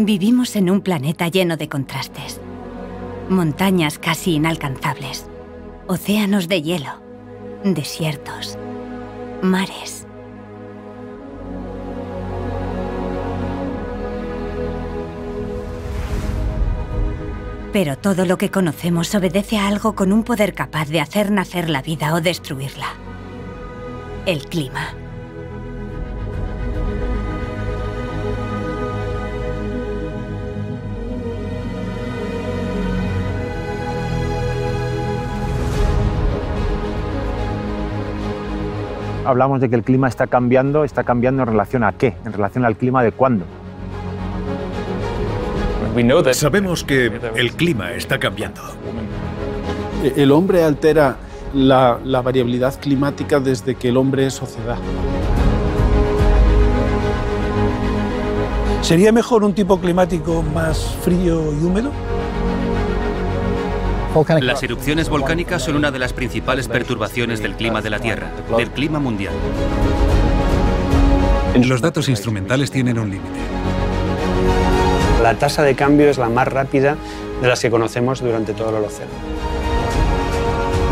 Vivimos en un planeta lleno de contrastes. Montañas casi inalcanzables, océanos de hielo, desiertos, mares. Pero todo lo que conocemos obedece a algo con un poder capaz de hacer nacer la vida o destruirla. El clima. Hablamos de que el clima está cambiando, está cambiando en relación a qué, en relación al clima de cuándo. Sabemos que el clima está cambiando. El hombre altera la, la variabilidad climática desde que el hombre es sociedad. ¿Sería mejor un tipo climático más frío y húmedo? Las erupciones volcánicas son una de las principales perturbaciones del clima de la Tierra, del clima mundial. Los datos instrumentales tienen un límite. La tasa de cambio es la más rápida de las que conocemos durante todo el Holoceno.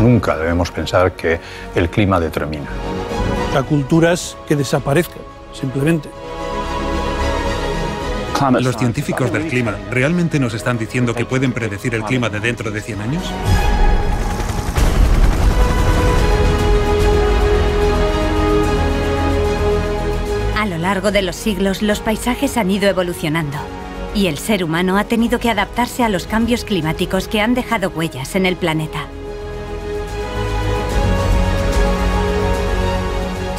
Nunca debemos pensar que el clima determina. A culturas que desaparezcan, simplemente. ¿Los científicos del clima realmente nos están diciendo que pueden predecir el clima de dentro de 100 años? A lo largo de los siglos, los paisajes han ido evolucionando. Y el ser humano ha tenido que adaptarse a los cambios climáticos que han dejado huellas en el planeta.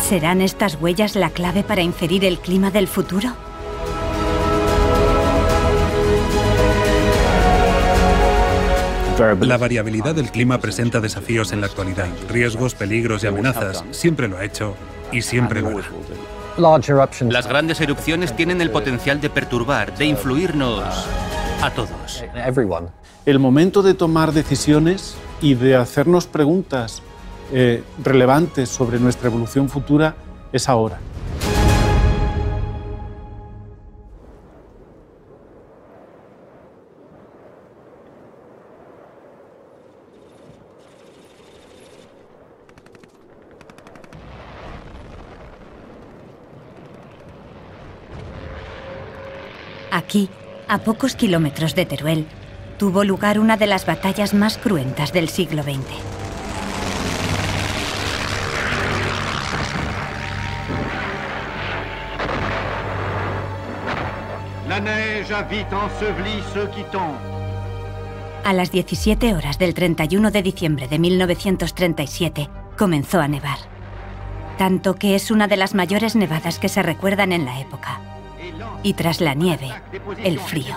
¿Serán estas huellas la clave para inferir el clima del futuro? La variabilidad del clima presenta desafíos en la actualidad, riesgos, peligros y amenazas. Siempre lo ha hecho y siempre lo hará. Las grandes erupciones tienen el potencial de perturbar, de influirnos a todos. El momento de tomar decisiones y de hacernos preguntas eh, relevantes sobre nuestra evolución futura es ahora. Aquí, a pocos kilómetros de Teruel, tuvo lugar una de las batallas más cruentas del siglo XX. La neige a vite enseveli ceux qui tombent. A las 17 horas del 31 de diciembre de 1937 comenzó a nevar. Tanto que es una de las mayores nevadas que se recuerdan en la época. Y tras la nieve, el frío.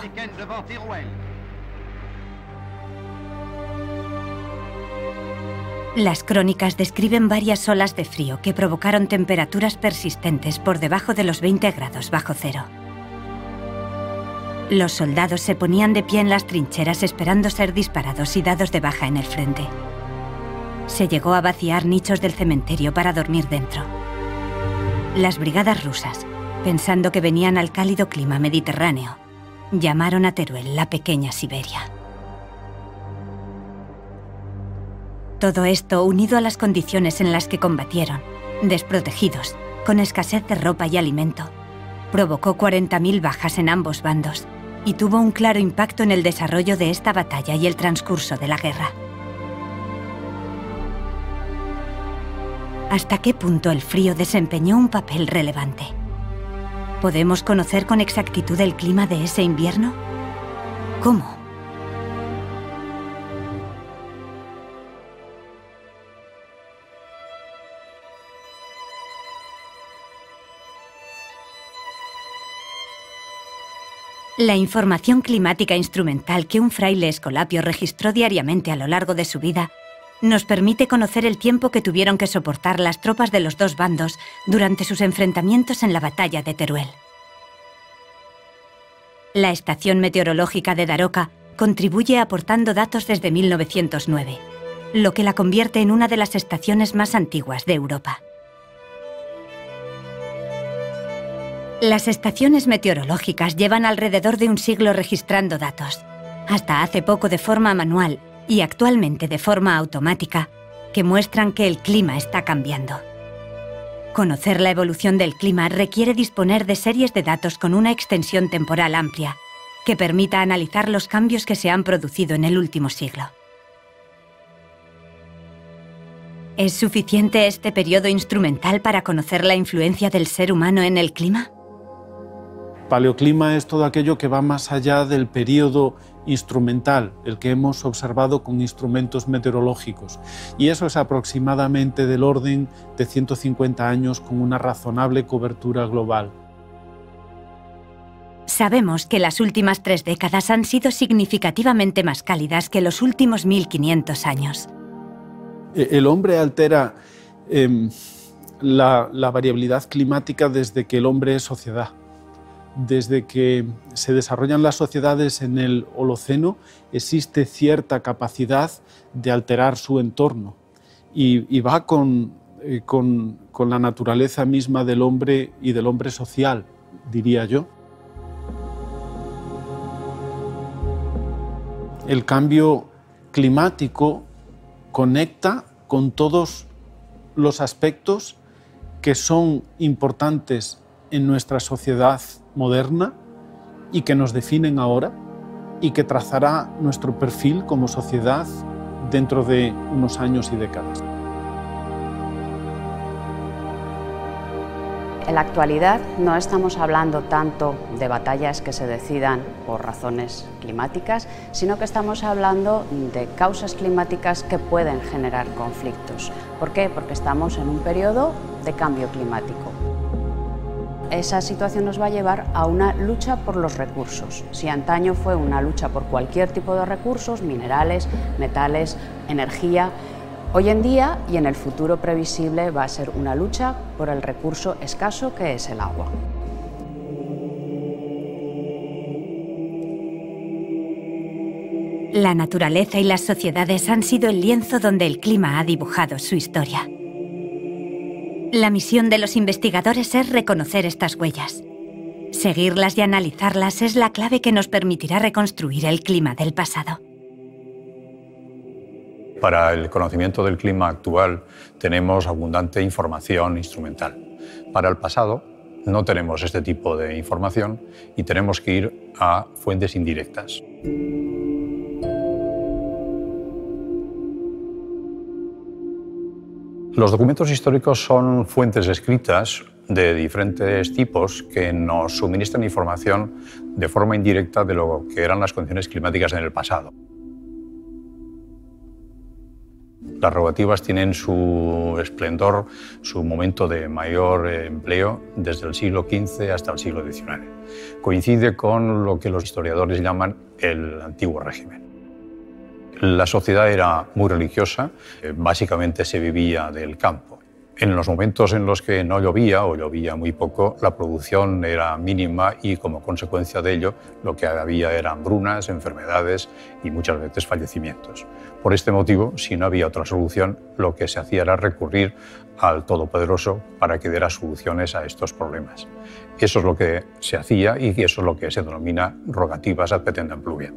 Las crónicas describen varias olas de frío que provocaron temperaturas persistentes por debajo de los 20 grados bajo cero. Los soldados se ponían de pie en las trincheras esperando ser disparados y dados de baja en el frente. Se llegó a vaciar nichos del cementerio para dormir dentro. Las brigadas rusas, pensando que venían al cálido clima mediterráneo, llamaron a Teruel la pequeña Siberia. Todo esto, unido a las condiciones en las que combatieron, desprotegidos, con escasez de ropa y alimento, provocó 40.000 bajas en ambos bandos y tuvo un claro impacto en el desarrollo de esta batalla y el transcurso de la guerra. ¿Hasta qué punto el frío desempeñó un papel relevante? ¿Podemos conocer con exactitud el clima de ese invierno? ¿Cómo? La información climática instrumental que un fraile escolapio registró diariamente a lo largo de su vida nos permite conocer el tiempo que tuvieron que soportar las tropas de los dos bandos durante sus enfrentamientos en la batalla de Teruel. La estación meteorológica de Daroca contribuye aportando datos desde 1909, lo que la convierte en una de las estaciones más antiguas de Europa. Las estaciones meteorológicas llevan alrededor de un siglo registrando datos, hasta hace poco de forma manual y actualmente de forma automática, que muestran que el clima está cambiando. Conocer la evolución del clima requiere disponer de series de datos con una extensión temporal amplia, que permita analizar los cambios que se han producido en el último siglo. ¿Es suficiente este periodo instrumental para conocer la influencia del ser humano en el clima? Paleoclima es todo aquello que va más allá del periodo instrumental, el que hemos observado con instrumentos meteorológicos. Y eso es aproximadamente del orden de 150 años con una razonable cobertura global. Sabemos que las últimas tres décadas han sido significativamente más cálidas que los últimos 1500 años. E-, el hombre altera em, la, la variabilidad climática desde que el hombre es sociedad. Desde que se desarrollan las sociedades en el Holoceno, existe cierta capacidad de alterar su entorno y, va eh, con, con la naturaleza misma del hombre y del hombre social, diría yo. El cambio climático conecta con todos los aspectos que son importantes en nuestra sociedad moderna y que nos definen ahora y que trazará nuestro perfil como sociedad dentro de unos años y décadas. En la actualidad no estamos hablando tanto de batallas que se decidan por razones climáticas, sino que estamos hablando de causas climáticas que pueden generar conflictos. ¿Por qué? Porque estamos en un periodo de cambio climátic. Esa situación nos va a llevar a una lucha por los recursos. Si antaño fue una lucha por cualquier tipo de recursos, minerales, metales, energía, Hoy en día y en el futuro previsible va a ser una lucha por el recurso escaso que es el agua. La naturaleza y las sociedades han sido el lienzo donde el clima ha dibujado su historia. La misión de los investigadores es reconocer estas huellas. Seguirlas y analizarlas es la clave que nos permitirá reconstruir el clima del pasado. Para el conocimiento del clima actual tenemos abundante información instrumental. Para el pasado no tenemos este tipo de información y tenemos que ir a fuentes indirectas. Los documentos históricos son fuentes escritas de diferentes tipos que nos suministran información de forma indirecta de lo que eran las condiciones climáticas en el pasado. Las rogativas tienen su esplendor, su momento de mayor empleo desde el siglo XV hasta el siglo XIX. Coincide con lo que los historiadores llaman el antiguo régimen. La sociedad era muy religiosa, eh, básicamente se vivía del campo. En los momentos en los que no llovía o llovía muy poco, la producción era mínima y como consecuencia de ello lo que había eran brunas, enfermedades y muchas veces fallecimientos. Por este motivo, si no había otra solución, lo que se hacía era recurrir al Todopoderoso para que diera soluciones a estos problemas. Eso es lo que se hacía y eso es lo que se denomina rogativas ad petendam pluvia.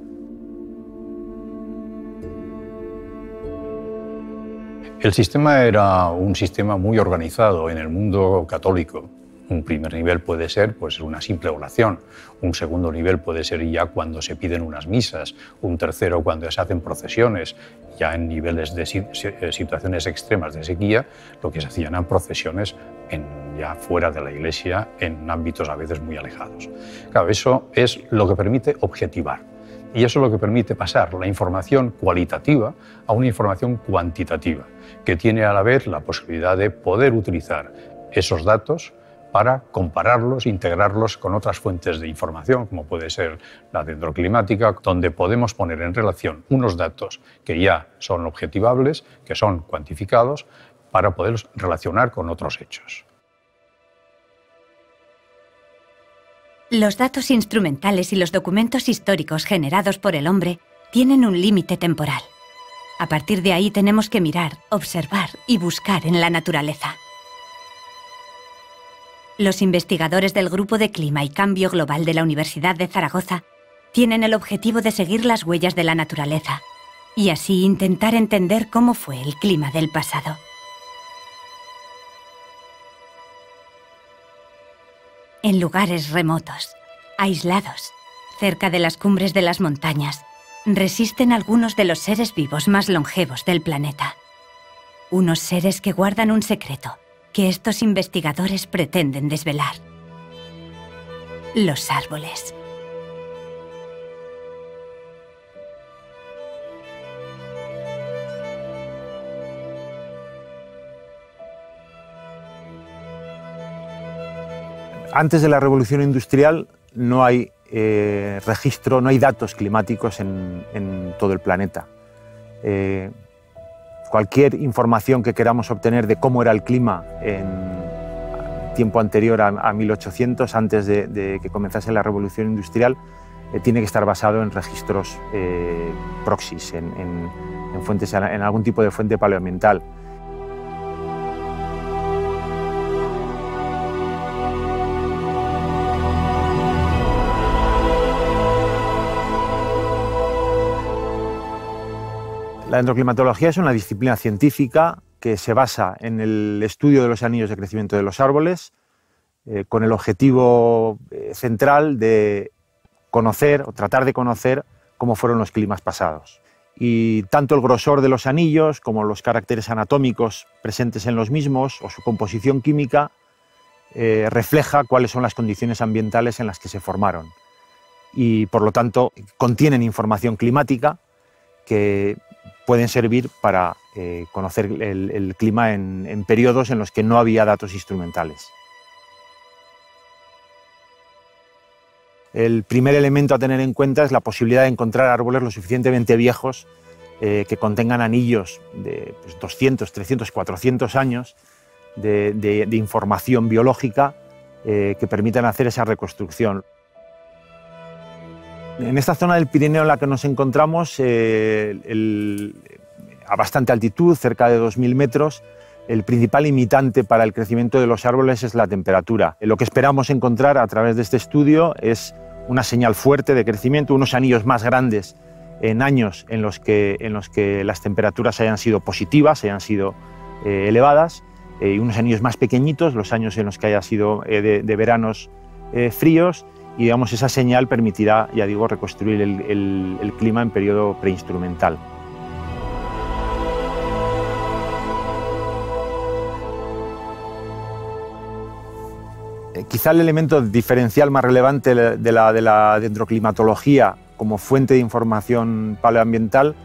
El sistema era un sistema muy organizado en el mundo católico. Un primer nivel puede ser pues, una simple oración, un segundo nivel puede ser ya cuando se piden unas misas, un tercero cuando se hacen procesiones, ya en niveles de eh, situaciones extremas de sequía, lo que se hacían eran procesiones ya fuera de la iglesia, en ámbitos a veces muy alejados. Claro, eso es lo que permite objetivar. Y eso es lo que permite pasar la información cualitativa a una información cuantitativa que tiene a la vez la posibilidad de poder utilizar esos datos para compararlos, integrarlos con otras fuentes de información, como puede ser la dendroclimática, donde podemos poner en relación unos datos que ya son objetivables, que son cuantificados, para poderlos relacionar con otros hechos. Los datos instrumentales y los documentos históricos generados por el hombre tienen un límite temporal. A partir de ahí tenemos que mirar, observar y buscar en la naturaleza. Los investigadores del Grupo de Clima y Cambio Global de la Universidad de Zaragoza tienen el objetivo de seguir las huellas de la naturaleza y así intentar entender cómo fue el clima del pasado. En lugares remotos, aislados, cerca de las cumbres de las montañas, resisten algunos de los seres vivos más longevos del planeta. Unos seres que guardan un secreto que estos investigadores pretenden desvelar. Los árboles. Antes de la revolución industrial no hay eh, registro, no hay datos climáticos en, todo el planeta. Eh, cualquier información que queramos obtener de cómo era el clima en tiempo anterior a, 1800, antes de, que comenzase la revolución industrial, eh, tiene que estar basado en registros proxys, en, fuentes, en algún tipo de fuente paleoambiental. La dendroclimatología es una disciplina científica que se basa en el estudio de los anillos de crecimiento de los árboles, eh, con el objetivo eh, central de conocer o tratar de conocer cómo fueron los climas pasados. Y tanto el grosor de los anillos como los caracteres anatómicos presentes en los mismos o su composición química eh, refleja cuáles son las condiciones ambientales en las que se formaron. Y por lo tanto contienen información climática que pueden servir para eh, conocer el, clima en, periodos en los que no había datos instrumentales. El primer elemento a tener en cuenta es la posibilidad de encontrar árboles lo suficientemente viejos eh, que contengan anillos de 200, 300, 400 años de, información biológica eh, que permitan hacer esa reconstrucción. En esta zona del Pirineo en la que nos encontramos, eh, a bastante altitud, cerca de 2.000 metros, el principal limitante para el crecimiento de los árboles es la temperatura. Lo que esperamos encontrar a través de este estudio es una señal fuerte de crecimiento, unos anillos más grandes en años en los que, las temperaturas hayan sido positivas, hayan sido eh, elevadas, eh, y unos anillos más pequeñitos, los años en los que haya sido de, veranos fríos, y digamos, esa señal permitirá, ya digo, reconstruir el, clima en periodo preinstrumental. Eh, quizá el elemento diferencial más relevante de la, de la dendroclimatología como fuente de información paleoambiental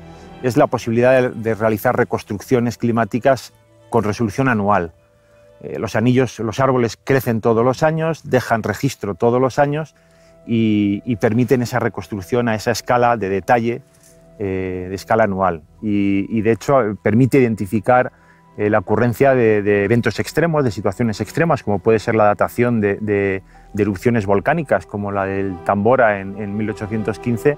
es la posibilidad de realizar reconstrucciones climáticas con resolución anual. Eh, los anillos, los árboles crecen todos los años, dejan registro todos los años y, permiten esa reconstrucción a esa escala de detalle, eh, de escala anual. Y, de hecho permite identificar eh, la ocurrencia de, eventos extremos, de situaciones extremas, como puede ser la datación de, erupciones volcánicas, como la del Tambora en, en 1815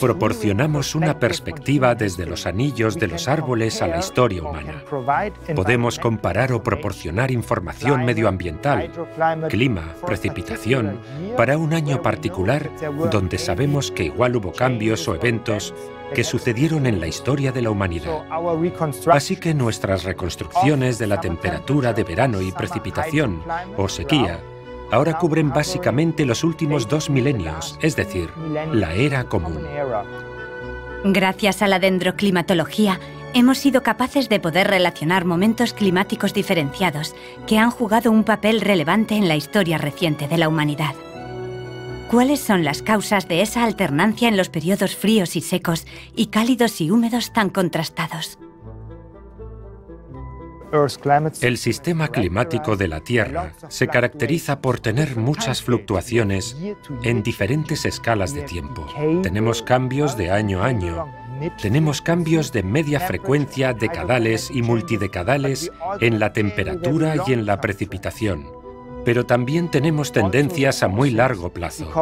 Proporcionamos una perspectiva desde los anillos de los árboles a la historia humana. Podemos comparar o proporcionar información medioambiental, clima, precipitación, para un año particular donde sabemos que igual hubo cambios o eventos que sucedieron en la historia de la humanidad. Así que nuestras reconstrucciones de la temperatura de verano y precipitación o sequía ahora cubren básicamente los últimos dos milenios, es decir, la era común. Gracias a la dendroclimatología, hemos sido capaces de poder relacionar momentos climáticos diferenciados que han jugado un papel relevante en la historia reciente de la humanidad. ¿Cuáles son las causas de esa alternancia en los periodos fríos y secos y cálidos y húmedos tan contrastados? El sistema climático de la Tierra se caracteriza por tener muchas fluctuaciones en diferentes escalas de tiempo. Tenemos cambios de año a año. Tenemos cambios de media frecuencia decadales y multidecadales en la temperatura y en la precipitación. Pero también tenemos tendencias a muy largo plazo.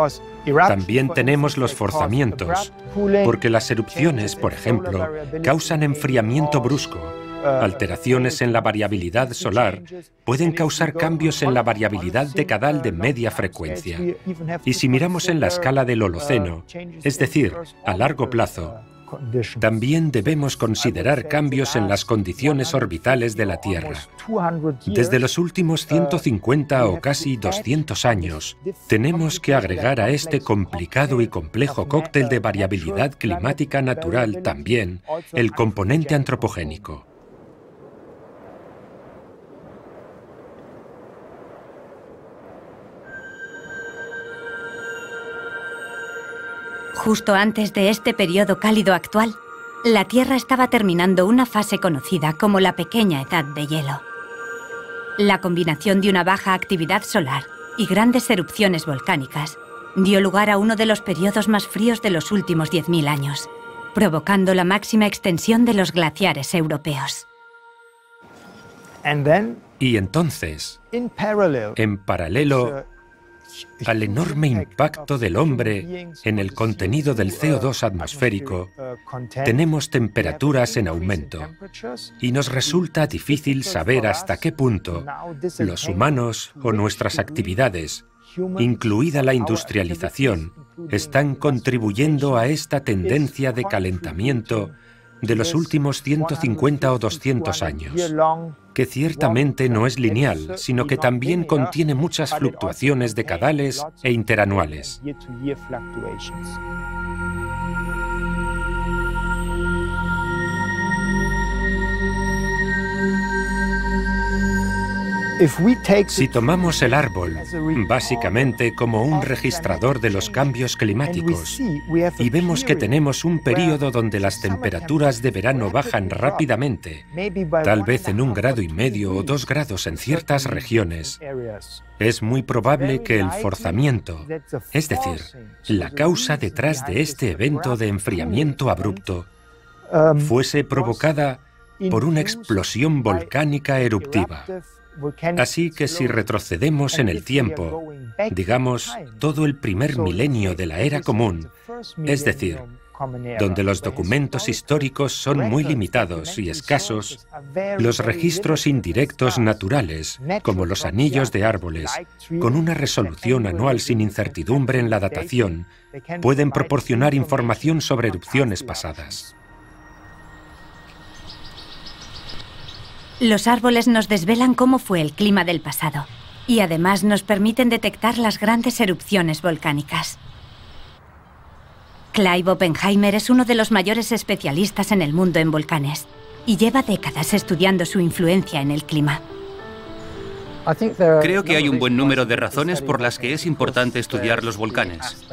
También tenemos los forzamientos, porque las erupciones, por ejemplo, causan enfriamiento brusco alteraciones en la variabilidad solar pueden causar cambios en la variabilidad decadal de media frecuencia. Y si miramos en la escala del Holoceno, es decir, a largo plazo, también debemos considerar cambios en las condiciones orbitales de la Tierra. Desde los últimos 150 o casi 200 años, tenemos que agregar a este complicado y complejo cóctel de variabilidad climática natural también el componente antropogénico. Justo antes de este periodo cálido actual, la Tierra estaba terminando una fase conocida como la pequeña edad de hielo. La combinación de una baja actividad solar y grandes erupciones volcánicas dio lugar a uno de los periodos más fríos de los últimos 10.000 años, provocando la máxima extensión de los glaciares europeos. Y entonces, en paralelo, al enorme impacto del hombre en el contenido del CO2 atmosférico, tenemos temperaturas en aumento y nos resulta difícil saber hasta qué punto los humanos o nuestras actividades, incluida la industrialización, están contribuyendo a esta tendencia de calentamiento de los últimos 150 o 200 años, que ciertamente no es lineal, sino que también contiene muchas fluctuaciones decadales e interanuales. Si tomamos el árbol básicamente como un registrador de los cambios climáticos y vemos que tenemos un periodo donde las temperaturas de verano bajan rápidamente, tal vez en un grado y medio o dos grados en ciertas regiones, es muy probable que el forzamiento, es decir, la causa detrás de este evento de enfriamiento abrupto, fuese provocada por una explosión volcánica eruptiva. Así que si retrocedemos en el tiempo, digamos todo el primer milenio de la era común, es decir, donde los documentos históricos son muy limitados y escasos, los registros indirectos naturales, como los anillos de árboles, con una resolución anual sin incertidumbre en la datación, pueden proporcionar información sobre erupciones pasadas. Los árboles nos desvelan cómo fue el clima del pasado y además nos permiten detectar las grandes erupciones volcánicas. Clive Oppenheimer es uno de los mayores especialistas en el mundo en volcanes y lleva décadas estudiando su influencia en el clima. Creo que hay un buen número de razones por las que es importante estudiar los volcanes.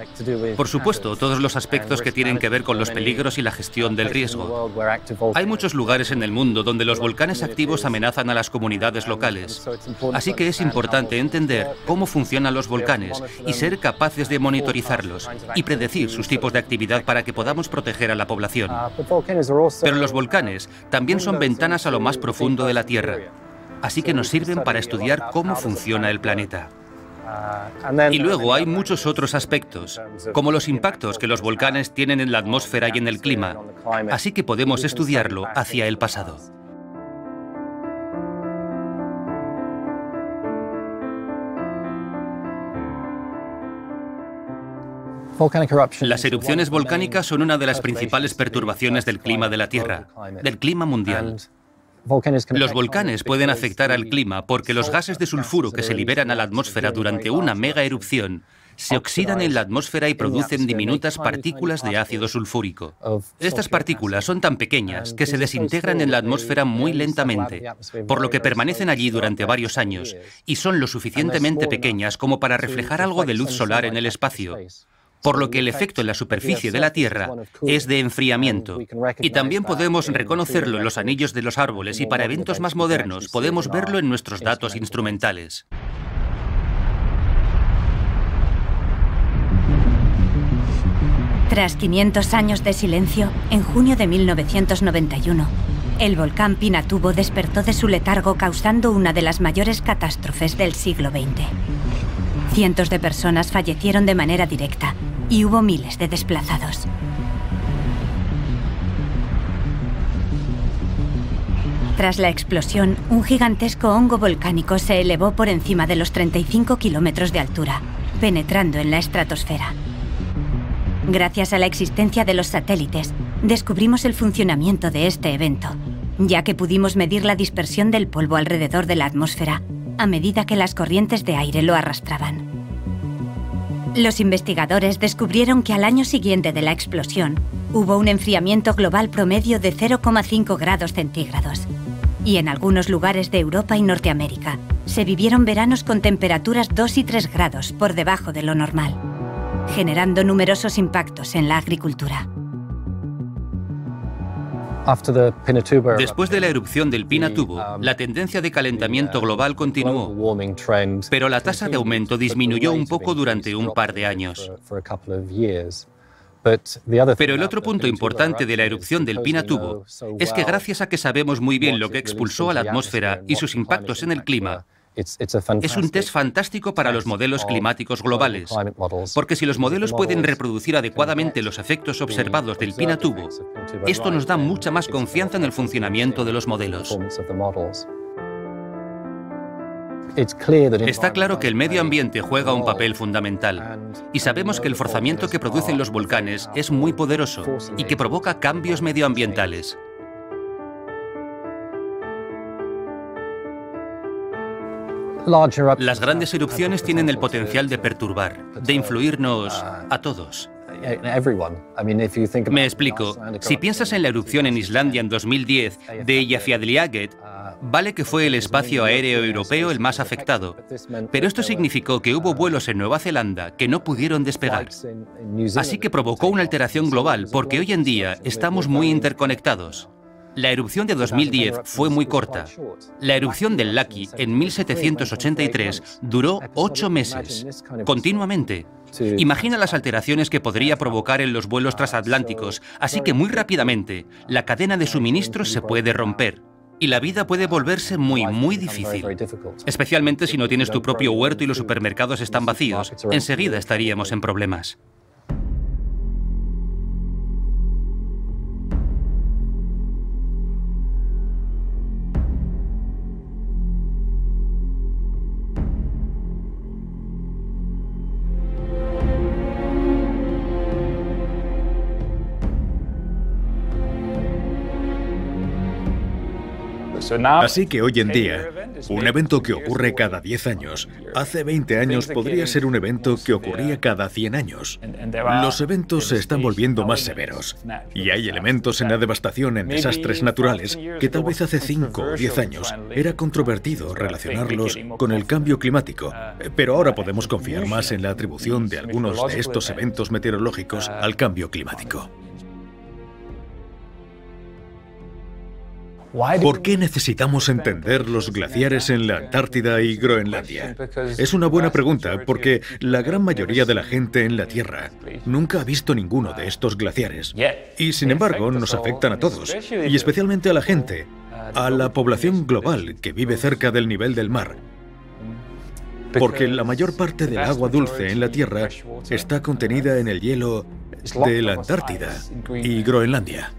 Por supuesto, todos los aspectos que tienen que ver con los peligros y la gestión del riesgo. Hay muchos lugares en el mundo donde los volcanes activos amenazan a las comunidades locales. Así que es importante entender cómo funcionan los volcanes y ser capaces de monitorizarlos y predecir sus tipos de actividad para que podamos proteger a la población. Pero los volcanes también son ventanas a lo más profundo de la Tierra así que nos sirven para estudiar cómo funciona el planeta. Y luego hay muchos otros aspectos, como los impactos que los volcanes tienen en la atmósfera y en el clima, así que podemos estudiarlo hacia el pasado. Las erupciones volcánicas son una de las principales perturbaciones del clima de la Tierra, del clima mundial. Los volcanes pueden afectar al clima porque los gases de sulfuro que se liberan a la atmósfera durante una mega erupción se oxidan en la atmósfera y producen diminutas partículas de ácido sulfúrico. Estas partículas son tan pequeñas que se desintegran en la atmósfera muy lentamente, por lo que permanecen allí durante varios años y son lo suficientemente pequeñas como para reflejar algo de luz solar en el espacio por lo que el efecto en la superficie de la Tierra es de enfriamiento. Y también podemos reconocerlo en los anillos de los árboles y para eventos más modernos podemos verlo en nuestros datos instrumentales. Tras 500 años de silencio, en junio de 1991, el volcán Pinatubo despertó de su letargo causando una de las mayores catástrofes del siglo XX. Cientos de personas fallecieron de manera directa y hubo miles de desplazados. Tras la explosión, un gigantesco hongo volcánico se elevó por encima de los 35 kilómetros de altura, penetrando en la estratosfera. Gracias a la existencia de los satélites, descubrimos el funcionamiento de este evento, ya que pudimos medir la dispersión del polvo alrededor de la atmósfera a medida que las corrientes de aire lo arrastraban. Los investigadores descubrieron que al año siguiente de la explosión hubo un enfriamiento global promedio de 0,5 grados centígrados. Y en algunos lugares de Europa y Norteamérica se vivieron veranos con temperaturas 2 y 3 grados por debajo de lo normal generando numerosos impactos en la agricultura. Después de la erupción del Pinatubo, um, la tendencia de calentamiento uh, global continuó, pero la tasa de aumento disminuyó un poco durante un par de años. Pero el otro punto importante de la erupción del Pinatubo es que gracias a que sabemos muy bien lo que expulsó a la atmósfera y sus impactos en el clima, es un test fantástico para los modelos climáticos globales, porque si los modelos pueden reproducir adecuadamente los efectos observados del Pinatubo, esto nos da mucha más confianza en el funcionamiento de los modelos. Está claro que el medio ambiente juega un papel fundamental y sabemos que el forzamiento que producen los volcanes es muy poderoso y que provoca cambios medioambientales. Las grandes erupciones tienen el potencial de perturbar, de influirnos a todos. Me explico. Si piensas en la erupción en Islandia en 2010 de Eyjafjallajökull, vale que fue el espacio aéreo europeo el más afectado, pero esto significó que hubo vuelos en Nueva Zelanda que no pudieron despegar. Así que provocó una alteración global porque hoy en día estamos muy interconectados. La erupción de 2010 fue muy corta. La erupción del Laki en 1783 duró ocho meses, continuamente. Imagina las alteraciones que podría provocar en los vuelos transatlánticos, así que muy rápidamente la cadena de suministros se puede romper. Y la vida puede volverse muy, muy difícil. Especialmente si no tienes tu propio huerto y los supermercados están vacíos. Enseguida estaríamos en problemas. Así que hoy en día, un evento que ocurre cada 10 años, hace 20 años podría ser un evento que ocurría cada 100 años. Los eventos se están volviendo más severos. y hay elementos en la devastación en desastres naturales que tal vez hace 5 o 10 años era controvertido relacionarlos con el cambio climático, pero ahora podemos confiar más en la atribución de algunos de estos eventos meteorológicos al cambio climático. ¿Por qué necesitamos entender los glaciares en la Antártida y Groenlandia? Es una buena pregunta porque la gran mayoría de la gente en la Tierra nunca ha visto ninguno de estos glaciares. Y sin embargo nos afectan a todos, y especialmente a la gente, a la población global que vive cerca del nivel del mar. Porque la mayor parte del agua dulce en la Tierra está contenida en el hielo de la Antártida y Groenlandia.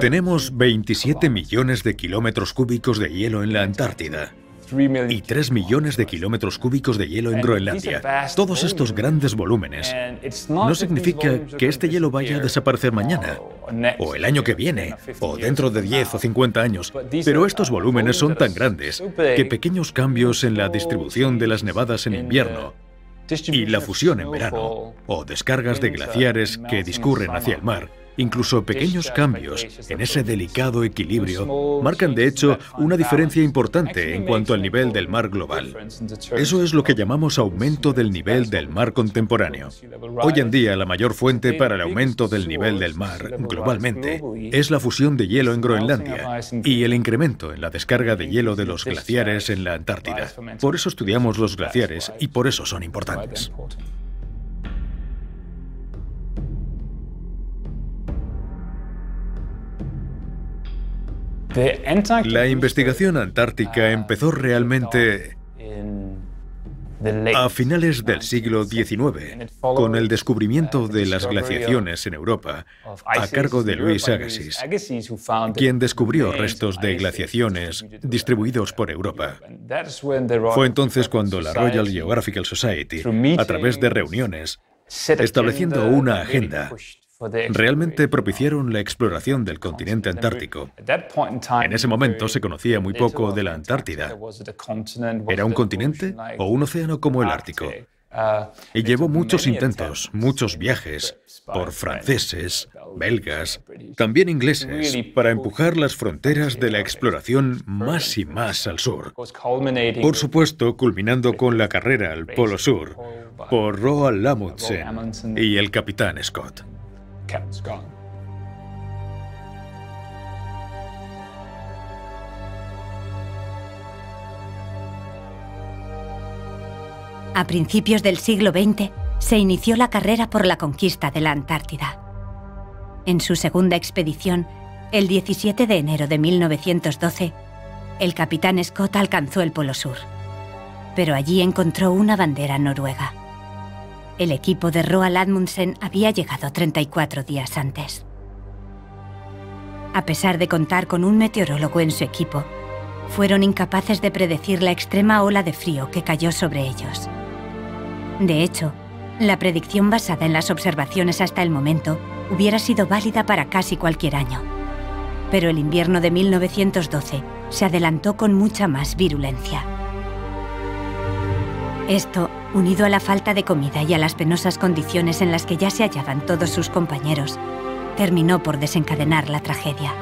Tenemos 27 millones de kilómetros cúbicos de hielo en la Antártida y 3 millones de kilómetros cúbicos de hielo en Groenlandia. Todos estos grandes volúmenes no significa que este hielo vaya a desaparecer mañana. o el año que viene, o dentro de 10 o 50 años. Pero estos volúmenes son tan grandes que pequeños cambios en la distribución de las nevadas en invierno y la fusión en verano, o descargas de glaciares que discurren hacia el mar, Incluso pequeños cambios en ese delicado equilibrio marcan de hecho una diferencia importante en cuanto al nivel del mar global. Eso es lo que llamamos aumento del nivel del mar contemporáneo. Hoy en día la mayor fuente para el aumento del nivel del mar globalmente es la fusión de hielo en Groenlandia y el incremento en la descarga de hielo de los glaciares en la Antártida. Por eso estudiamos los glaciares y por eso son importantes. La investigación antártica empezó realmente a finales del siglo XIX, con el descubrimiento de las glaciaciones en Europa, a cargo de Louis Agassiz, quien descubrió restos de glaciaciones distribuidos por Europa. Fue entonces cuando la Royal Geographical Society, a través de reuniones, estableciendo una agenda, realmente propiciaron la exploración del continente antártico. En ese momento se conocía muy poco de la Antártida. ¿Era un continente o un océano como el Ártico? Y llevó muchos intentos, muchos viajes, por franceses, belgas, también ingleses, para empujar las fronteras de la exploración más y más al sur. Por supuesto, culminando con la carrera al Polo Sur, por Roald Amundsen y el capitán Scott. A principios del siglo XX se inició la carrera por la conquista de la Antártida. En su segunda expedición, el 17 de enero de 1912, el capitán Scott alcanzó el Polo Sur, pero allí encontró una bandera noruega. El equipo de Roald Amundsen había llegado 34 días antes. A pesar de contar con un meteorólogo en su equipo, fueron incapaces de predecir la extrema ola de frío que cayó sobre ellos. De hecho, la predicción basada en las observaciones hasta el momento hubiera sido válida para casi cualquier año. Pero el invierno de 1912 se adelantó con mucha más virulencia. Esto, unido a la falta de comida y a las penosas condiciones en las que ya se hallaban todos sus compañeros, terminó por desencadenar la tragedia.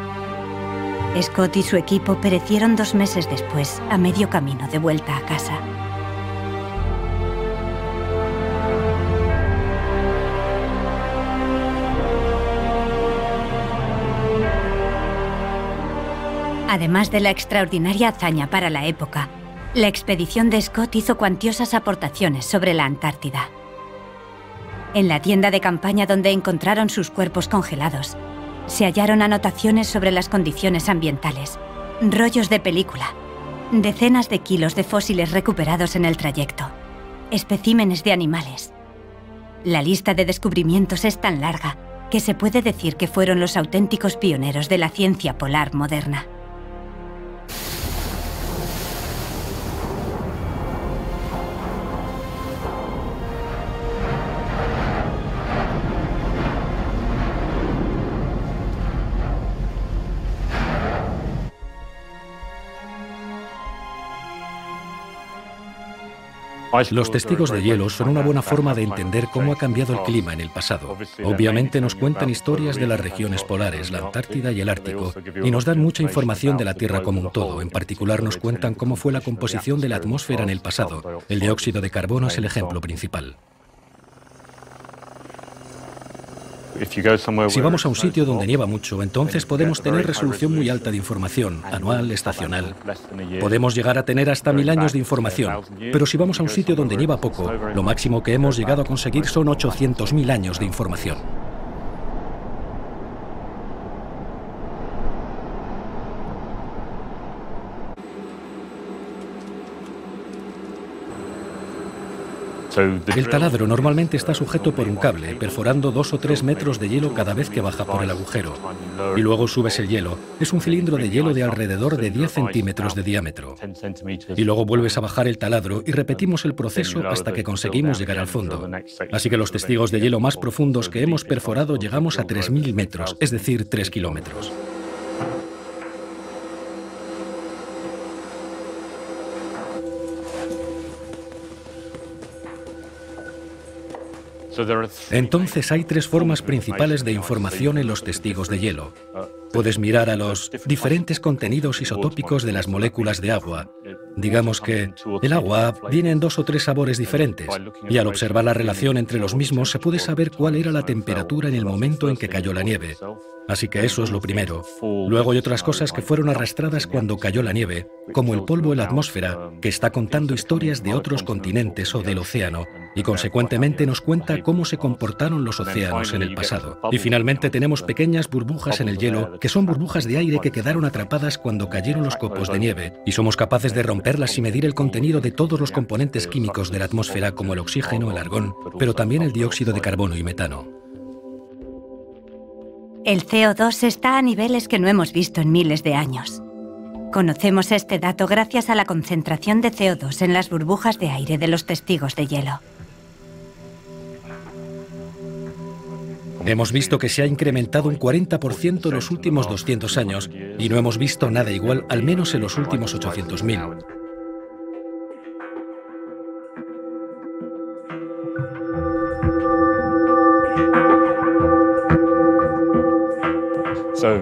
Scott y su equipo perecieron dos meses después, a medio camino de vuelta a casa. Además de la extraordinaria hazaña para la época, la expedición de Scott hizo cuantiosas aportaciones sobre la Antártida. En la tienda de campaña donde encontraron sus cuerpos congelados, se hallaron anotaciones sobre las condiciones ambientales, rollos de película, decenas de kilos de fósiles recuperados en el trayecto, especímenes de animales. La lista de descubrimientos es tan larga que se puede decir que fueron los auténticos pioneros de la ciencia polar moderna. Los testigos de hielo son una buena forma de entender cómo ha cambiado el clima en el pasado. Obviamente nos cuentan historias de las regiones polares, la Antártida y el Ártico, y nos dan mucha información de la Tierra como un todo. En particular nos cuentan cómo fue la composición de la atmósfera en el pasado. El dióxido de carbono es el ejemplo principal. Si vamos a un sitio donde nieva mucho, entonces podemos tener resolución muy alta de información, anual, estacional. Podemos llegar a tener hasta mil años de información. Pero si vamos a un sitio donde nieva poco, lo máximo que hemos llegado a conseguir son 800.000 años de información. El taladro normalmente está sujeto por un cable, perforando dos o tres metros de hielo cada vez que baja por el agujero. Y luego subes el hielo. Es un cilindro de hielo de alrededor de 10 centímetros de diámetro. Y luego vuelves a bajar el taladro y repetimos el proceso hasta que conseguimos llegar al fondo. Así que los testigos de hielo más profundos que hemos perforado llegamos a 3.000 metros, es decir, 3 kilómetros. Entonces hay tres formas principales de información en los testigos de hielo. Puedes mirar a los diferentes contenidos isotópicos de las moléculas de agua. Digamos que el agua viene en dos o tres sabores diferentes, y al observar la relación entre los mismos se puede saber cuál era la temperatura en el momento en que cayó la nieve. Así que eso es lo primero. Luego hay otras cosas que fueron arrastradas cuando cayó la nieve, como el polvo en la atmósfera, que está contando historias de otros continentes o del océano, y consecuentemente nos cuenta cómo se comportaron los océanos en el pasado. Y finalmente tenemos pequeñas burbujas en el hielo, que son burbujas de aire que quedaron atrapadas cuando cayeron los copos de nieve, y somos capaces de romperlas y medir el contenido de todos los componentes químicos de la atmósfera como el oxígeno, el argón, pero también el dióxido de carbono y metano. El CO2 está a niveles que no hemos visto en miles de años. Conocemos este dato gracias a la concentración de CO2 en las burbujas de aire de los testigos de hielo. Hemos visto que se ha incrementado un 40% en los últimos 200 años y no hemos visto nada igual al menos en los últimos 800.000.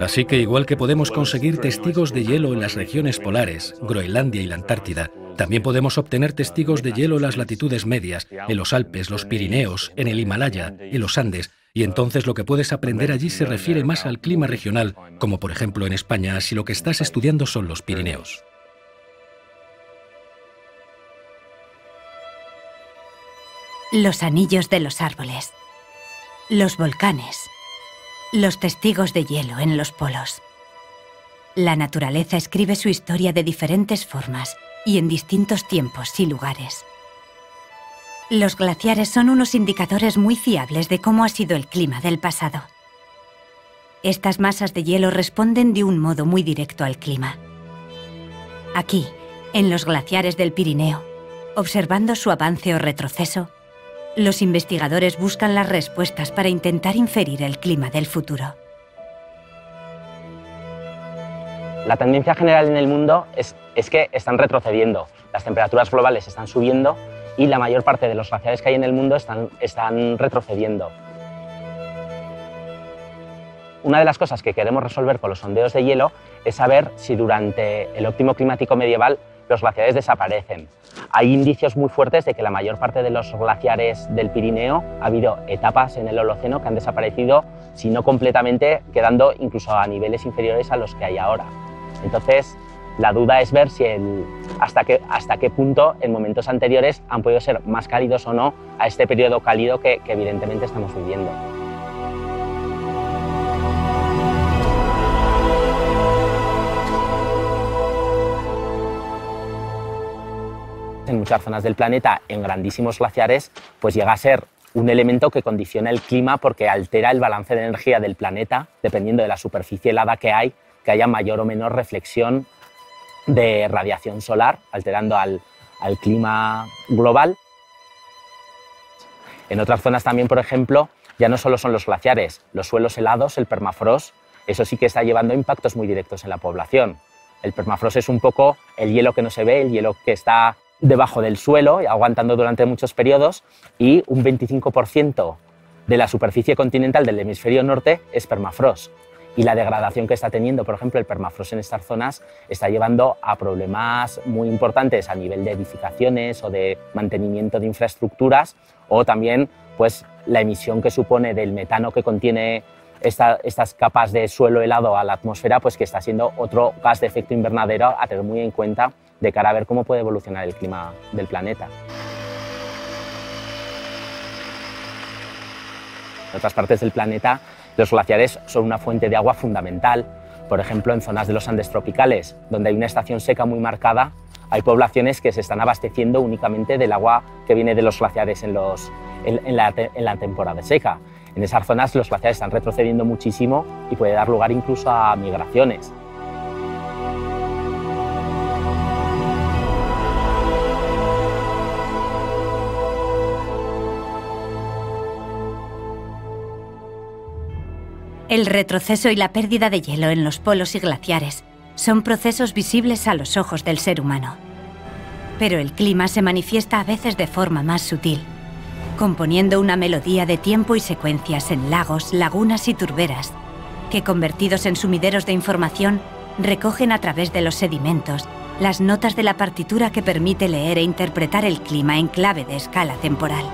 Así que igual que podemos conseguir testigos de hielo en las regiones polares, Groenlandia y la Antártida, también podemos obtener testigos de hielo en las latitudes medias, en los Alpes, los Pirineos, en el Himalaya, en los Andes, y entonces lo que puedes aprender allí se refiere más al clima regional, como por ejemplo en España, si lo que estás estudiando son los Pirineos. Los anillos de los árboles. Los volcanes. Los testigos de hielo en los polos. La naturaleza escribe su historia de diferentes formas y en distintos tiempos y lugares. Los glaciares son unos indicadores muy fiables de cómo ha sido el clima del pasado. Estas masas de hielo responden de un modo muy directo al clima. Aquí, en los glaciares del Pirineo, observando su avance o retroceso, los investigadores buscan las respuestas para intentar inferir el clima del futuro. La tendencia general en el mundo es, que están retrocediendo. Las temperaturas globales están subiendo y la mayor parte de los glaciares que hay en el mundo están, están retrocediendo. Una de las cosas que queremos resolver con los sondeos de hielo es saber si durante el óptimo climático medieval los glaciares desaparecen. Hay indicios muy fuertes de que la mayor parte de los glaciares del Pirineo ha habido etapas en el Holoceno que han desaparecido, si no completamente, quedando incluso a niveles inferiores a los que hay ahora. Entonces, la duda es ver si hasta, qué, hasta qué punto en momentos anteriores han podido ser más cálidos o no a este periodo cálido que evidentemente estamos viviendo. En muchas zonas del planeta, en grandísimos glaciares, pues llega a ser un elemento que condiciona el clima porque altera el balance de energía del planeta, dependiendo de la superficie helada que hay, que haya mayor o menor reflexión de radiación solar, alterando al, al clima global. En otras zonas también, por ejemplo, ya no solo son los glaciares, los suelos helados, el permafrost, eso sí que está llevando impactos muy directos en la población. El permafrost es un poco el hielo que no se ve, el hielo que está debajo del suelo, aguantando durante muchos periodos, y un 25% de la superficie continental del hemisferio norte es permafrost. Y la degradación que está teniendo, por ejemplo, el permafrost en estas zonas está llevando a problemas muy importantes a nivel de edificaciones o de mantenimiento de infraestructuras o también pues, la emisión que supone del metano que contiene estas capas de suelo helado a la atmósfera, pues que está siendo otro gas de efecto invernadero a tener muy en cuenta de cara a ver cómo puede evolucionar el clima del planeta. En otras partes del planeta, los glaciares son una fuente de agua fundamental. Por ejemplo, en zonas de los Andes tropicales, donde hay una estación seca muy marcada, hay poblaciones que se están abasteciendo únicamente del agua que viene de los glaciares en, la, en la temporada seca. En esas zonas los glaciares están retrocediendo muchísimo y puede dar lugar incluso a migraciones. El retroceso y la pérdida de hielo en los polos y glaciares son procesos visibles a los ojos del ser humano. Pero el clima se manifiesta a veces de forma más sutil, componiendo una melodía de tiempo y secuencias en lagos, lagunas y turberas, que convertidos en sumideros de información, recogen a través de los sedimentos las notas de la partitura que permite leer e interpretar el clima en clave de escala temporal.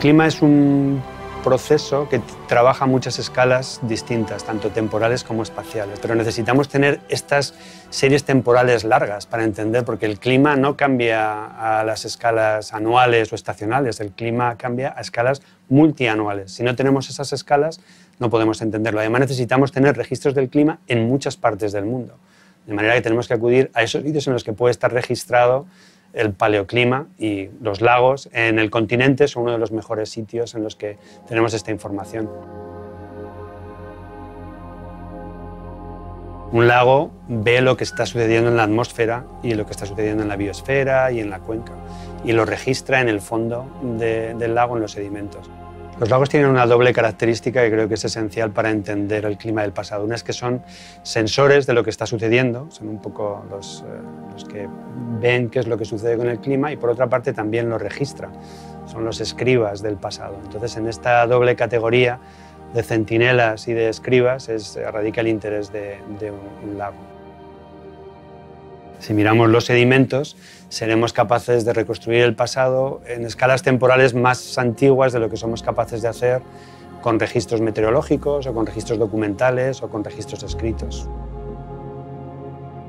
Clima es un proceso que trabaja muchas escalas distintas, tanto temporales como espaciales. Pero necesitamos tener estas series temporales largas para entender, porque el clima no cambia a las escalas anuales o estacionales, el clima cambia a escalas multianuales. Si no tenemos esas escalas, no podemos entenderlo. Además, necesitamos tener registros del clima en muchas partes del mundo. De manera que tenemos que acudir a esos sitios en los que puede estar registrado el paleoclima y los lagos en el continente son uno de los mejores sitios en los que tenemos esta información. Un lago ve lo que está sucediendo en la atmósfera y lo que está sucediendo en la biosfera y en la cuenca y lo registra en el fondo del lago en los sedimentos. Los lagos tienen una doble característica que creo que es esencial para entender el clima del pasado. Una es que son sensores de lo que está sucediendo, son un poco los, eh, los que ven qué es lo que sucede con el clima y por otra parte también lo registra, son los escribas del pasado. Entonces en esta doble categoría de centinelas y de escribas es, radica el interés de un lago. Si miramos los sedimentos, seremos capaces de reconstruir el pasado en escalas temporales más antiguas de lo que somos capaces de hacer con registros meteorológicos o con registros documentales o con registros escritos.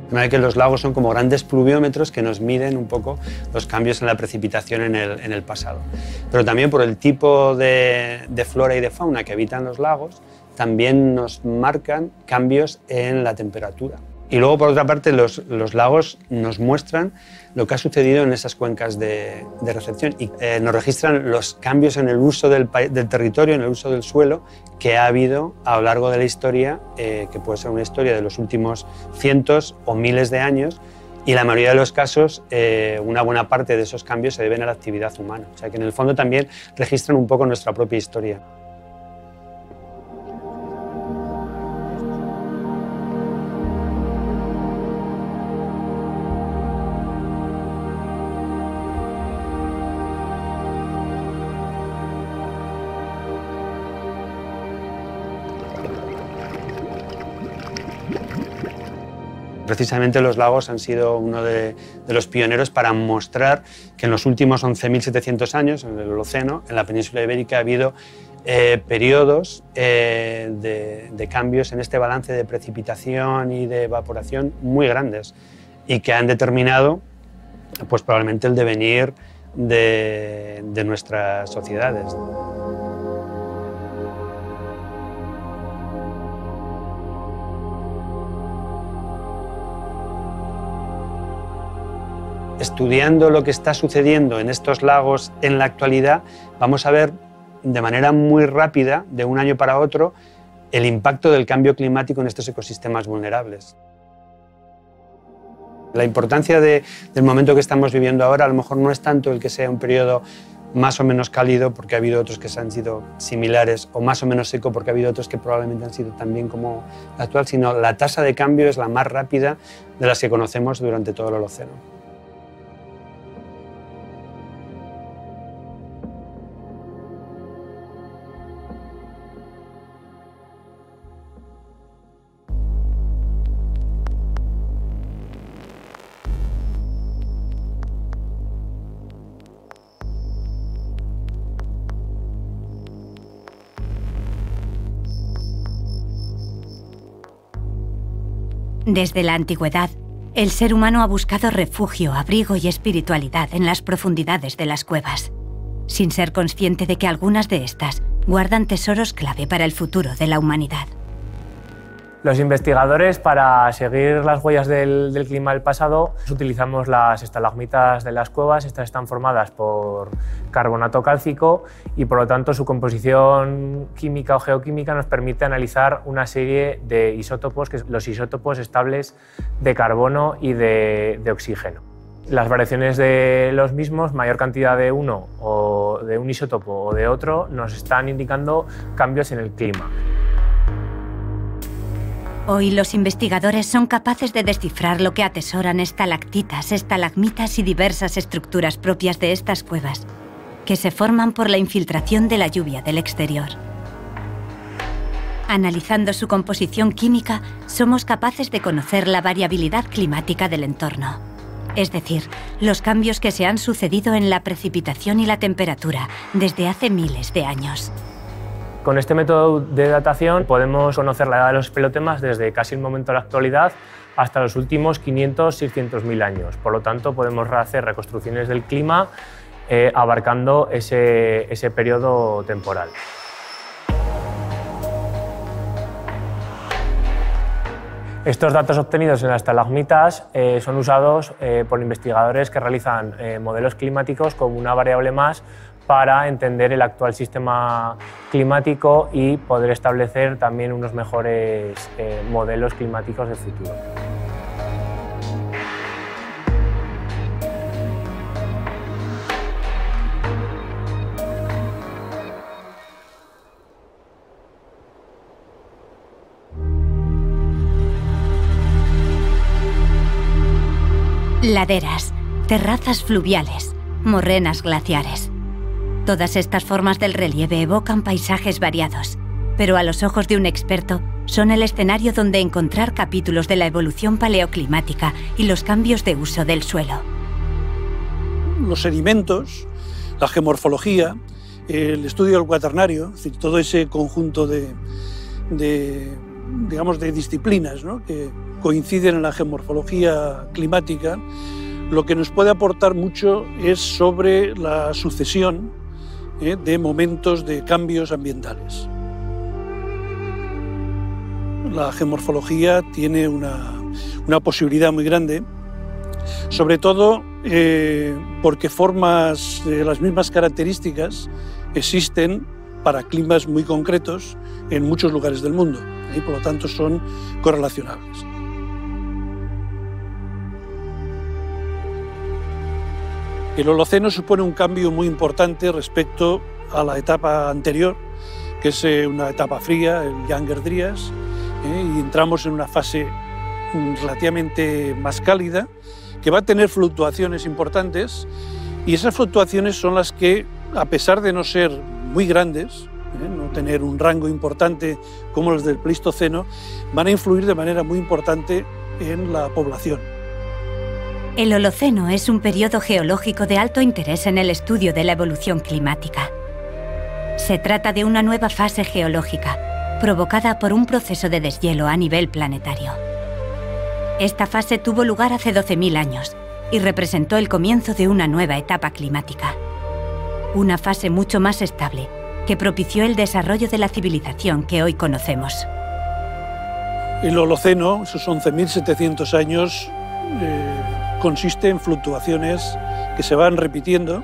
De manera que los lagos son como grandes pluviómetros que nos miden un poco los cambios en la precipitación en el, pasado. Pero también por el tipo de, de flora y de fauna que habitan los lagos, también nos marcan cambios en la temperatura. Y luego, por otra parte, los, lagos nos muestran lo que ha sucedido en esas cuencas de, recepción y eh, nos registran los cambios en el uso del, territorio, en el uso del suelo que ha habido a lo largo de la historia, eh, que puede ser una historia de los últimos cientos o miles de años, y la mayoría de los casos, eh, una buena parte de esos cambios se deben a la actividad humana. O sea que en el fondo también registran un poco nuestra propia historia. Precisamente los lagos han sido uno de, los pioneros para mostrar que en los últimos 11.700 años, en el Holoceno, en la península ibérica, ha habido eh, periodos eh, de, cambios en este balance de precipitación y de evaporación muy grandes y que han determinado pues, probablemente el devenir de, de nuestras sociedades. Estudiando lo que está sucediendo en estos lagos en la actualidad, vamos a ver de manera muy rápida, de un año para otro, el impacto del cambio climático en estos ecosistemas vulnerables. La importancia del momento que estamos viviendo ahora a lo mejor no es tanto el que sea un periodo más o menos cálido, porque ha habido otros que han sido similares, o más o menos seco, porque ha habido otros que probablemente han sido también como la actual, sino la tasa de cambio es la más rápida de las que conocemos durante todo el Holoceno. Desde la antigüedad, el ser humano ha buscado refugio, abrigo y espiritualidad en las profundidades de las cuevas, sin ser consciente de que algunas de estas guardan tesoros clave para el futuro de la humanidad. Los investigadores, para seguir las huellas del, clima del pasado, utilizamos las estalagmitas de las cuevas. Estas están formadas por carbonato cálcico y, por lo tanto, su composición química o geoquímica nos permite analizar una serie de isótopos, que son los isótopos estables de carbono y de, de oxígeno. Las variaciones de los mismos, mayor cantidad de uno o de un isótopo o de otro, nos están indicando cambios en el clima. Hoy los investigadores son capaces de descifrar lo que atesoran estalactitas, estalagmitas y diversas estructuras propias de estas cuevas, que se forman por la infiltración de la lluvia del exterior. Analizando su composición química, somos capaces de conocer la variabilidad climática del entorno, es decir, los cambios que se han sucedido en la precipitación y la temperatura desde hace miles de años. Con este método de datación podemos conocer la edad de los pelotemas desde casi el momento de la actualidad hasta los últimos 500-600 mil años. Por lo tanto, podemos hacer reconstrucciones del clima eh, abarcando ese, ese periodo temporal. Estos datos obtenidos en las estalagmitas eh, son usados eh, por investigadores que realizan modelos climáticos como una variable más para entender el actual sistema climático y poder establecer también unos mejores eh, modelos climáticos del futuro. Laderas, terrazas fluviales, morrenas glaciares. Todas estas formas del relieve evocan paisajes variados, pero a los ojos de un experto son el escenario donde encontrar capítulos de la evolución paleoclimática y los cambios de uso del suelo. Los sedimentos, la geomorfología, el estudio del cuaternario, es decir, todo ese conjunto de, digamos, de disciplinas que coinciden en la geomorfología climática, lo que nos puede aportar mucho es sobre la sucesión ¿eh? de momentos de cambios ambientales. La geomorfología tiene una, posibilidad muy grande, sobre todo eh, porque formas de las mismas características existen para climas muy concretos en muchos lugares del mundo y por lo tanto son correlacionables. El Holoceno supone un cambio muy importante respecto a la etapa anterior, que es eh, una etapa fría, el Younger Dryas, eh, y entramos en una fase mm, relativamente más cálida, que va a tener fluctuaciones importantes, y esas fluctuaciones son las que, a pesar de no ser muy grandes, eh, no tener un rango importante como los del Pleistoceno, van a influir de manera muy importante en la población. El Holoceno es un periodo geológico de alto interés en el estudio de la evolución climática. Se trata de una nueva fase geológica, provocada por un proceso de deshielo a nivel planetario. Esta fase tuvo lugar hace 12.000 años y representó el comienzo de una nueva etapa climática. Una fase mucho más estable que propició el desarrollo de la civilización que hoy conocemos. El Holoceno, esos 11.700 años, eh, consiste en fluctuaciones que se van repitiendo.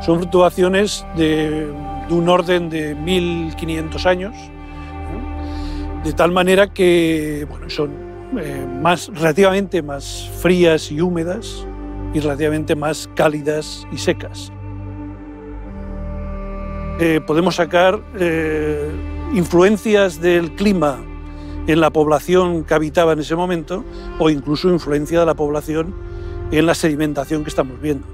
Son fluctuaciones de, un orden de 1500 años, de tal manera que son eh, más, relativamente más frías y húmedas y relativamente más cálidas y secas. Eh, podemos sacar eh, influencias del clima en la población que habitaba en ese momento o incluso influencia de la población en la sedimentación que estamos viendo.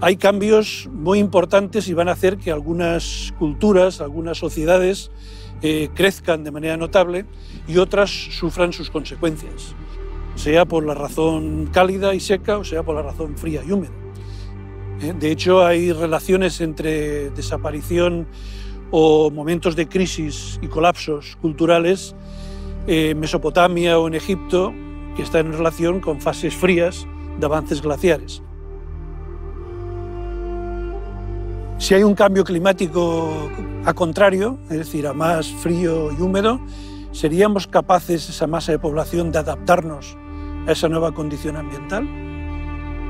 Hay cambios muy importantes y van a hacer que algunas culturas, algunas sociedades eh, crezcan de manera notable y otras sufran sus consecuencias, sea por la razón cálida y seca o sea por la razón fría y húmeda. Eh, de hecho, hay relaciones entre desaparición o momentos de crisis y colapsos culturales en Mesopotamia o en Egipto que está en relación con fases frías de avances glaciares. Si hay un cambio climático a contrario, es decir, a más frío y húmedo, ¿seríamos capaces, esa masa de población, de adaptarnos a esa nueva condición ambiental?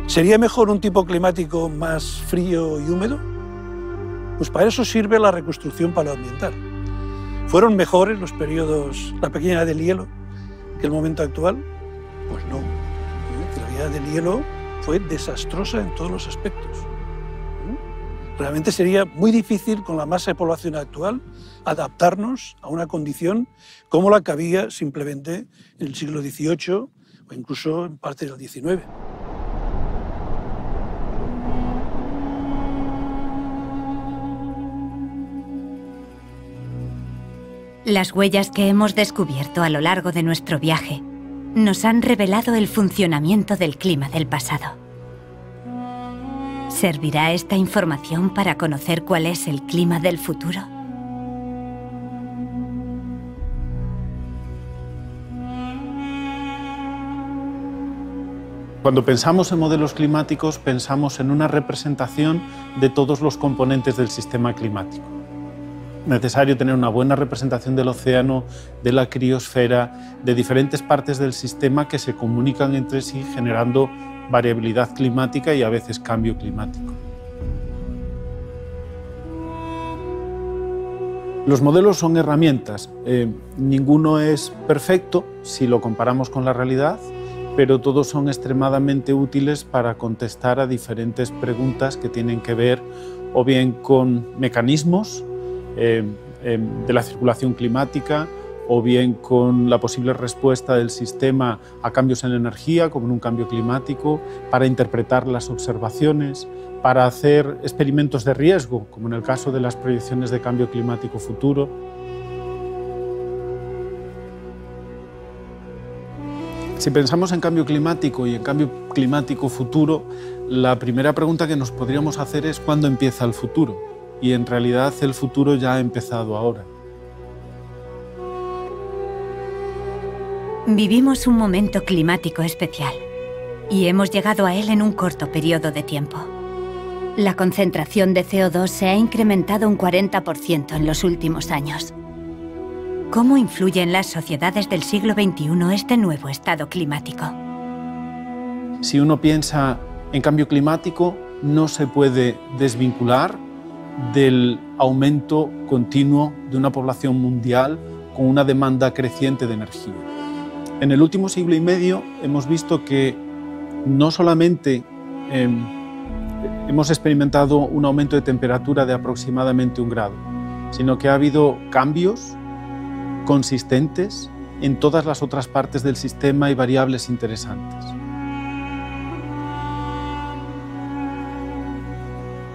¿Sería mejor un tipo climático más frío y húmedo? Pues para eso sirve la reconstrucción paleoambiental. ¿Fueron mejores los periodos, la pequeña del hielo, que el momento actual? Pues no. La edad del hielo fue desastrosa en todos los aspectos. Realmente sería muy difícil con la masa de población actual adaptarnos a una condición como la que había simplemente en el siglo XVIII o incluso en parte del XIX. Las huellas que hemos descubierto a lo largo de nuestro viaje nos han revelado el funcionamiento del clima del pasado. ¿Servirá esta información para conocer cuál es el clima del futuro? Cuando pensamos en modelos climáticos, pensamos en una representación de todos los componentes del sistema climático. Necesario tener una buena representación del océano, de la criosfera, de diferentes partes del sistema que se comunican entre sí generando variabilidad climática y a veces cambio climático. Los modelos son herramientas. Eh, ninguno es perfecto si lo comparamos con la realidad, pero todos son extremadamente útiles para contestar a diferentes preguntas que tienen que ver o bien con mecanismos eh, eh, de la circulación climática, o bien con la posible respuesta del sistema a cambios en la energía, como en un cambio climático, para interpretar las observaciones, para hacer experimentos de riesgo, como en el caso de las proyecciones de cambio climático futuro. Si pensamos en cambio climático y en cambio climático futuro, la primera pregunta que nos podríamos hacer es cuándo empieza el futuro. Y en realidad el futuro ya ha empezado ahora. Vivimos un momento climático especial y hemos llegado a él en un corto periodo de tiempo. La concentración de CO2 se ha incrementado un 40% en los últimos años. ¿Cómo influye en las sociedades del siglo XXI este nuevo estado climático? Si uno piensa en cambio climático, no se puede desvincular del aumento continuo de una población mundial con una demanda creciente de energía. En el último siglo y medio hemos visto que no solamente em, hemos experimentado un aumento de temperatura de aproximadamente un grado, sino que ha habido cambios consistentes en todas las otras partes del sistema y variables interesantes.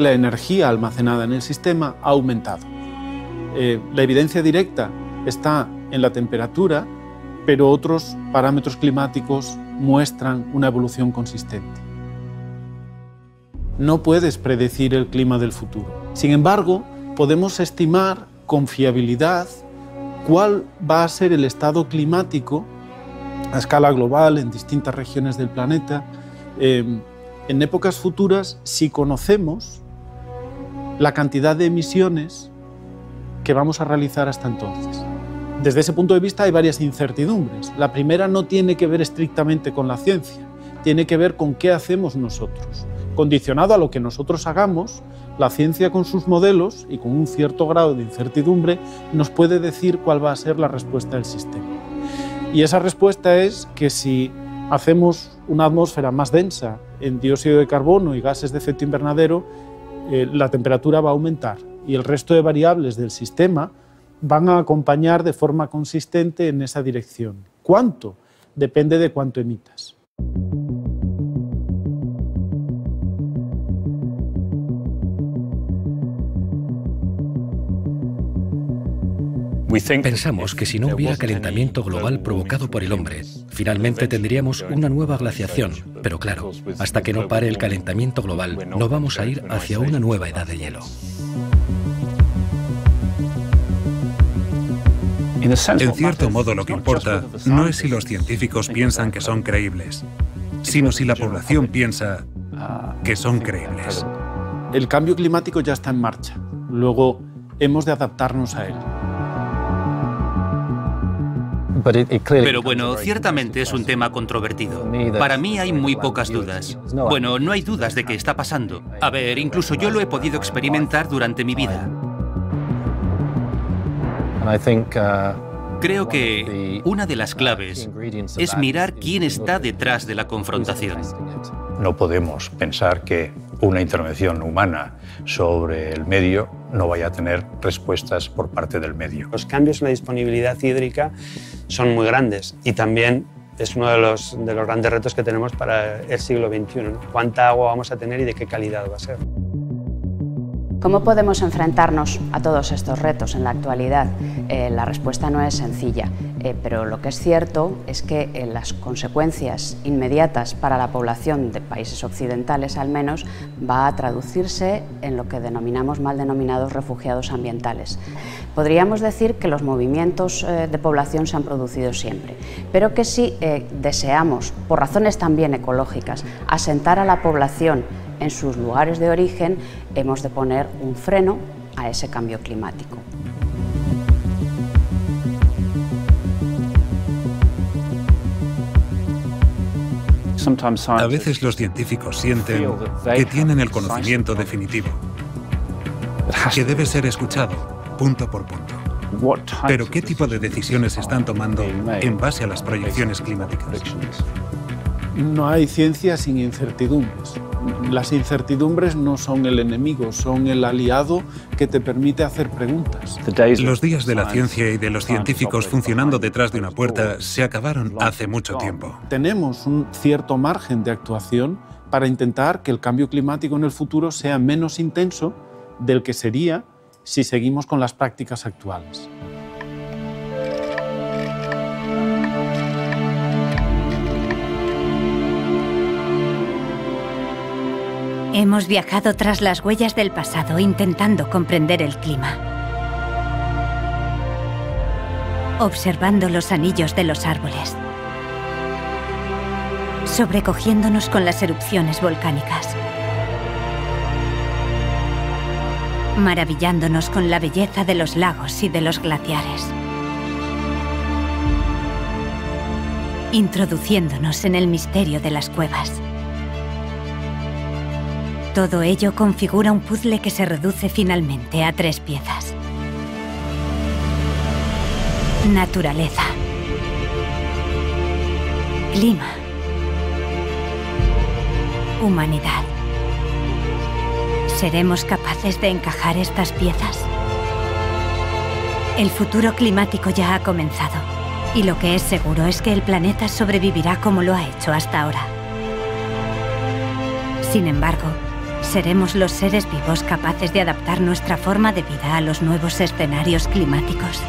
La energía almacenada en el sistema ha aumentado. Eh, la evidencia directa está en la temperatura pero otros parámetros climáticos muestran una evolución consistente. No puedes predecir el clima del futuro. Sin embargo, podemos estimar con fiabilidad cuál va a ser el estado climático a escala global en distintas regiones del planeta em, en épocas futuras si conocemos la cantidad de emisiones que vamos a realizar hasta entonces. Desde ese punto de vista hay varias incertidumbres. La primera no tiene que ver estrictamente con la ciencia, tiene que ver con qué hacemos nosotros. Condicionado a lo que nosotros hagamos, la ciencia con sus modelos y con un cierto grado de incertidumbre nos puede decir cuál va a ser la respuesta del sistema. Y esa respuesta es que si hacemos una atmósfera más densa en dióxido de carbono y gases de efecto invernadero, eh, la temperatura va a aumentar y el resto de variables del sistema van a acompañar de forma consistente en esa dirección. ¿Cuánto? Depende de cuánto emitas. Pensamos que si no hubiera calentamiento global provocado por el hombre, finalmente tendríamos una nueva glaciación. Pero claro, hasta que no pare el calentamiento global, no vamos a ir hacia una nueva edad de hielo. En cierto modo lo que importa no es si los científicos piensan que son creíbles, sino si la población piensa que son creíbles. el cambio climático ya está en marcha. Luego hemos de adaptarnos a él. Pero bueno, ciertamente es un tema controvertido. Para mí hay muy pocas dudas. Bueno, no hay dudas de que está pasando. A ver, incluso yo lo he podido experimentar durante mi vida. Creo que una de las claves es mirar quién está detrás de la confrontación. No podemos pensar que una intervención humana sobre el medio no vaya a tener respuestas por parte del medio. Los cambios en la disponibilidad hídrica son muy grandes y también es uno de los, de los grandes retos que tenemos para el siglo XXI. ¿Cuánta agua vamos a tener y de qué calidad va a ser? ¿Cómo podemos enfrentarnos a todos estos retos en la actualidad? Eh, la respuesta no es sencilla, eh, pero lo que es cierto es que eh, las consecuencias inmediatas para la población de países occidentales al menos va a traducirse en lo que denominamos mal denominados refugiados ambientales. Podríamos decir que los movimientos de población se han producido siempre, pero que si deseamos, por razones también ecológicas, asentar a la población en sus lugares de origen, hemos de poner un freno a ese cambio climático. A veces los científicos sienten que tienen el conocimiento definitivo, que debe ser escuchado punto por punto. Pero ¿qué tipo de decisiones están tomando en base a las proyecciones climáticas? No hay ciencia sin incertidumbres. Las incertidumbres no son el enemigo, son el aliado que te permite hacer preguntas. Los días de la ciencia y de los científicos funcionando detrás de una puerta se acabaron hace mucho tiempo. Tenemos un cierto margen de actuación para intentar que el cambio climático en el futuro sea menos intenso del que sería si seguimos con las prácticas actuales. Hemos viajado tras las huellas del pasado intentando comprender el clima. Observando los anillos de los árboles. Sobrecogiéndonos con las erupciones volcánicas. Maravillándonos con la belleza de los lagos y de los glaciares. Introduciéndonos en el misterio de las cuevas. Todo ello configura un puzzle que se reduce finalmente a tres piezas. Naturaleza. Clima. Humanidad. ¿Seremos capaces de encajar estas piezas? El futuro climático ya ha comenzado. Y lo que es seguro es que el planeta sobrevivirá como lo ha hecho hasta ahora. Sin embargo, ¿Seremos los seres vivos capaces de adaptar nuestra forma de vida a los nuevos escenarios climáticos?